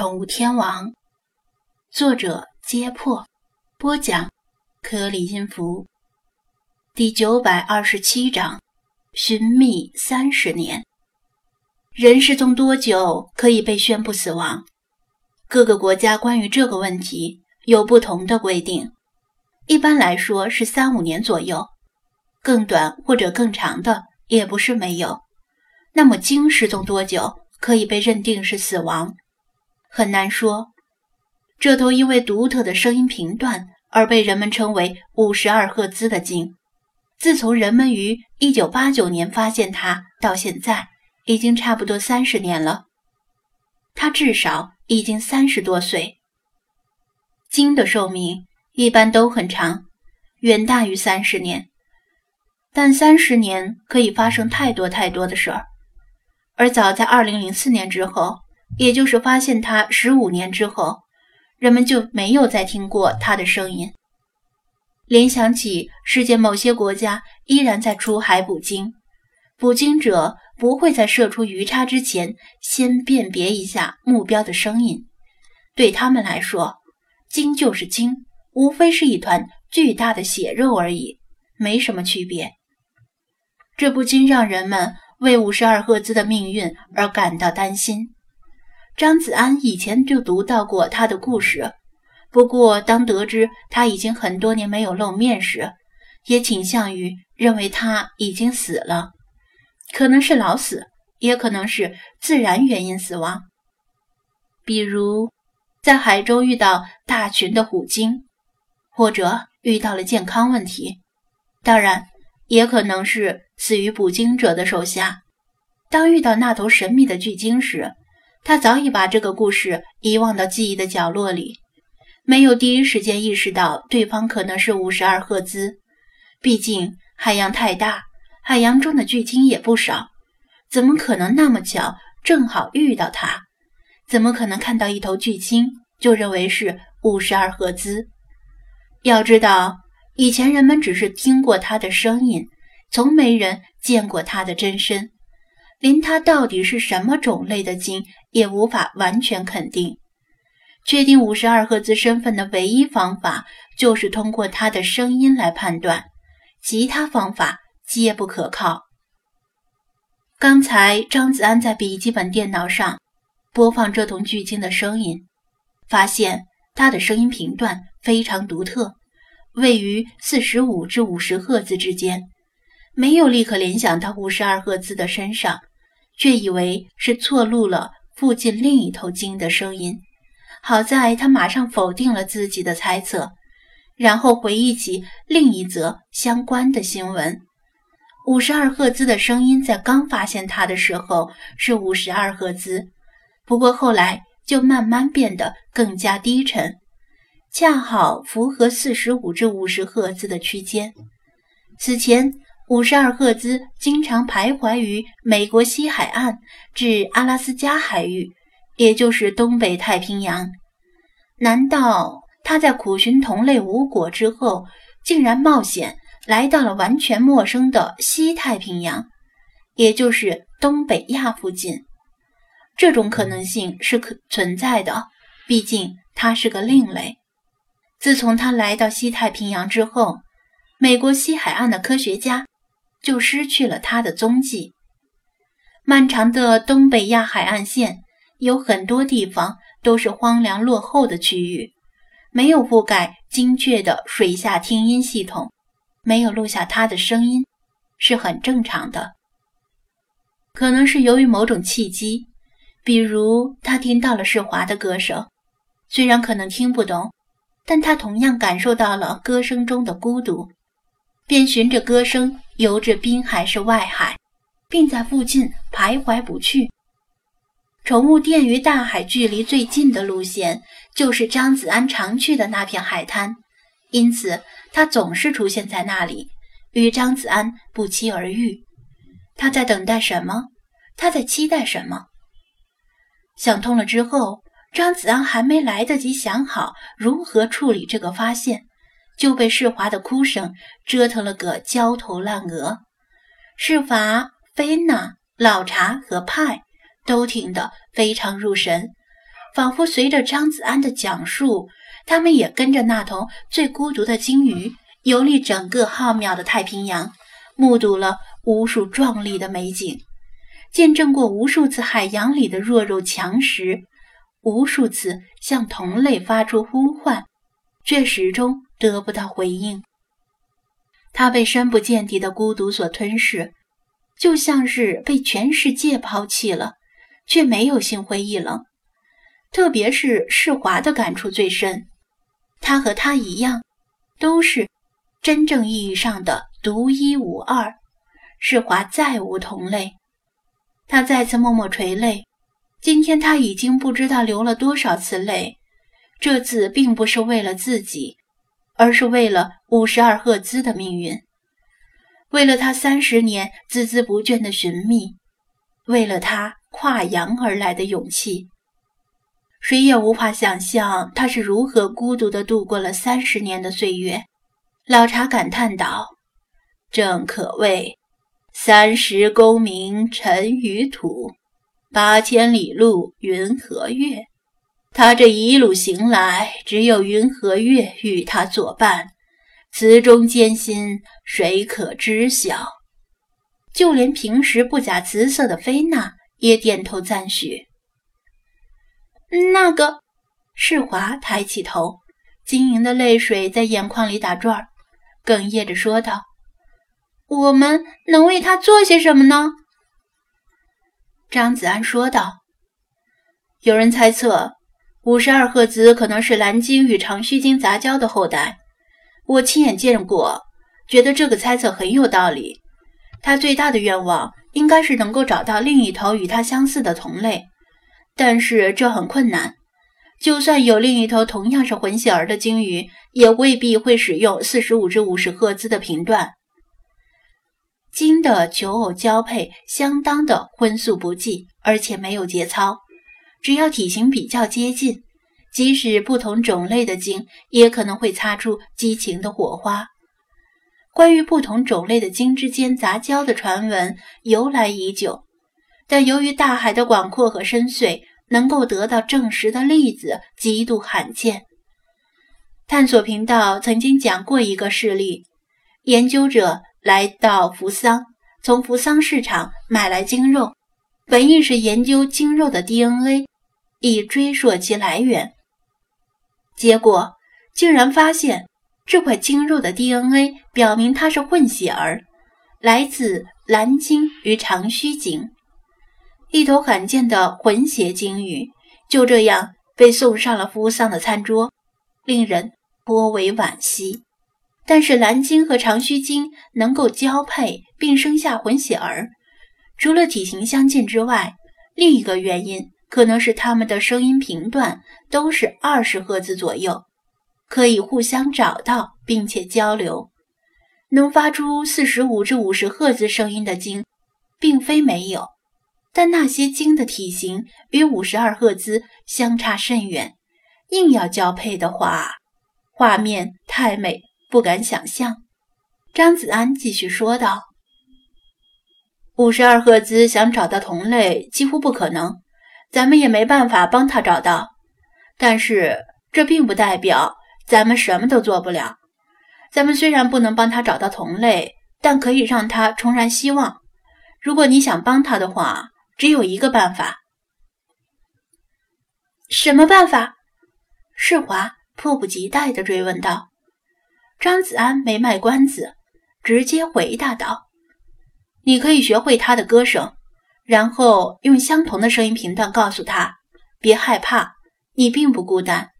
宠物天王，作者：揭破，播讲：颗粒音符，第九百二十七章：寻觅三十年。人失踪多久可以被宣布死亡？各个国家关于这个问题有不同的规定。一般来说是三五年左右，更短或者更长的也不是没有。那么鲸失踪多久可以被认定是死亡？很难说，这头因为独特的声音频段而被人们称为五十二赫兹的鲸，自从人们于一九八九年发现它到现在，已经差不多三十年了。它至少已经三十多岁。鲸的寿命一般都很长，远大于三十年，但三十年可以发生太多太多的事儿，而早在二零零四年之后。也就是发现它十五年之后，人们就没有再听过它的声音。联想起世界某些国家依然在出海捕鲸，捕鲸者不会在射出鱼叉之前先辨别一下目标的声音。对他们来说，鲸就是鲸，无非是一团巨大的血肉而已，没什么区别。这不禁让人们为五十二赫兹的命运而感到担心。张子安以前就读到过他的故事，不过当得知他已经很多年没有露面时，也倾向于认为他已经死了，可能是老死，也可能是自然原因死亡，比如在海中遇到大群的虎鲸，或者遇到了健康问题，当然也可能是死于捕鲸者的手下。当遇到那头神秘的巨鲸时。他早已把这个故事遗忘到记忆的角落里，没有第一时间意识到对方可能是五十二赫兹。毕竟海洋太大，海洋中的巨鲸也不少，怎么可能那么巧正好遇到他？怎么可能看到一头巨鲸就认为是五十二赫兹？要知道，以前人们只是听过他的声音，从没人见过他的真身。连它到底是什么种类的鲸也无法完全肯定。确定五十二赫兹身份的唯一方法就是通过他的声音来判断，其他方法皆不可靠。刚才张子安在笔记本电脑上播放这头巨鲸的声音，发现它的声音频段非常独特，位于四十五至五十赫兹之间，没有立刻联想到五十二赫兹的身上。却以为是错录了附近另一头鲸的声音，好在他马上否定了自己的猜测，然后回忆起另一则相关的新闻：五十二赫兹的声音在刚发现它的时候是五十二赫兹，不过后来就慢慢变得更加低沉，恰好符合四十五至五十赫兹的区间。此前。五十二赫兹经常徘徊于美国西海岸至阿拉斯加海域，也就是东北太平洋。难道他在苦寻同类无果之后，竟然冒险来到了完全陌生的西太平洋，也就是东北亚附近？这种可能性是可存在的，毕竟他是个另类。自从他来到西太平洋之后，美国西海岸的科学家。就失去了它的踪迹。漫长的东北亚海岸线有很多地方都是荒凉落后的区域，没有覆盖精确的水下听音系统，没有录下它的声音是很正常的。可能是由于某种契机，比如他听到了世华的歌声，虽然可能听不懂，但他同样感受到了歌声中的孤独。便循着歌声游至滨海是外海，并在附近徘徊不去。宠物店与大海距离最近的路线就是张子安常去的那片海滩，因此他总是出现在那里，与张子安不期而遇。他在等待什么？他在期待什么？想通了之后，张子安还没来得及想好如何处理这个发现。就被世华的哭声折腾了个焦头烂额，世华、菲娜、老茶和派都听得非常入神，仿佛随着张子安的讲述，他们也跟着那头最孤独的鲸鱼游历整个浩渺的太平洋，目睹了无数壮丽的美景，见证过无数次海洋里的弱肉强食，无数次向同类发出呼唤，却始终得不到回应。他被深不见底的孤独所吞噬，就像是被全世界抛弃了，却没有心灰意冷。特别是世华的感触最深，他和他一样，都是真正意义上的独一无二。世华再无同类，他再次默默垂泪。今天他已经不知道流了多少次泪，这次并不是为了自己，而是为了五十二赫兹的命运，为了他三十年孜孜不倦的寻觅，为了他跨洋而来的勇气。谁也无法想象他是如何孤独地度过了三十年的岁月。老茶感叹道：“正可谓三十功名尘与土，八千里路云和月。他这一路行来，只有云和月与他作伴，此中艰辛，谁可知晓？就连平时不假辞色的菲娜也点头赞许。”那个世华抬起头，晶莹的泪水在眼眶里打转，哽咽着说道：“我们能为他做些什么呢？”张子安说道：“有人猜测，五十二赫兹可能是蓝鲸与长须鲸杂交的后代。我亲眼见过，觉得这个猜测很有道理。他最大的愿望应该是能够找到另一头与他相似的同类。”但是这很困难，就算有另一头同样是混血儿的鲸鱼，也未必会使用四十五至五十赫兹的频段。鲸的求偶交配相当的荤素不忌，而且没有节操。只要体型比较接近，即使不同种类的鲸也可能会擦出激情的火花。关于不同种类的鲸之间杂交的传闻由来已久，但由于大海的广阔和深邃。能够得到证实的例子极度罕见。探索频道曾经讲过一个事例：研究者来到扶桑，从扶桑市场买来鲸肉，本意是研究鲸肉的 DNA，以追溯其来源。结果竟然发现，这块鲸肉的 DNA 表明它是混血儿，来自蓝鲸与长须鲸。一头罕见的混血鲸鱼就这样被送上了扶桑的餐桌，令人颇为惋惜。但是蓝鲸和长须鲸能够交配并生下混血儿，除了体型相近之外，另一个原因可能是它们的声音频段都是二十赫兹左右，可以互相找到并且交流。能发出四十五至五十赫兹声音的鲸，并非没有。但那些鲸的体型与五十二赫兹相差甚远，硬要交配的话，画面太美，不敢想象。张子安继续说道：“五十二赫兹想找到同类几乎不可能，咱们也没办法帮他找到。但是这并不代表咱们什么都做不了。咱们虽然不能帮他找到同类，但可以让他重燃希望。如果你想帮他的话。”只有一个办法，什么办法？世华迫不及待地追问道。张子安没卖关子，直接回答道：“你可以学会他的歌声，然后用相同的声音频段告诉他，别害怕，你并不孤单。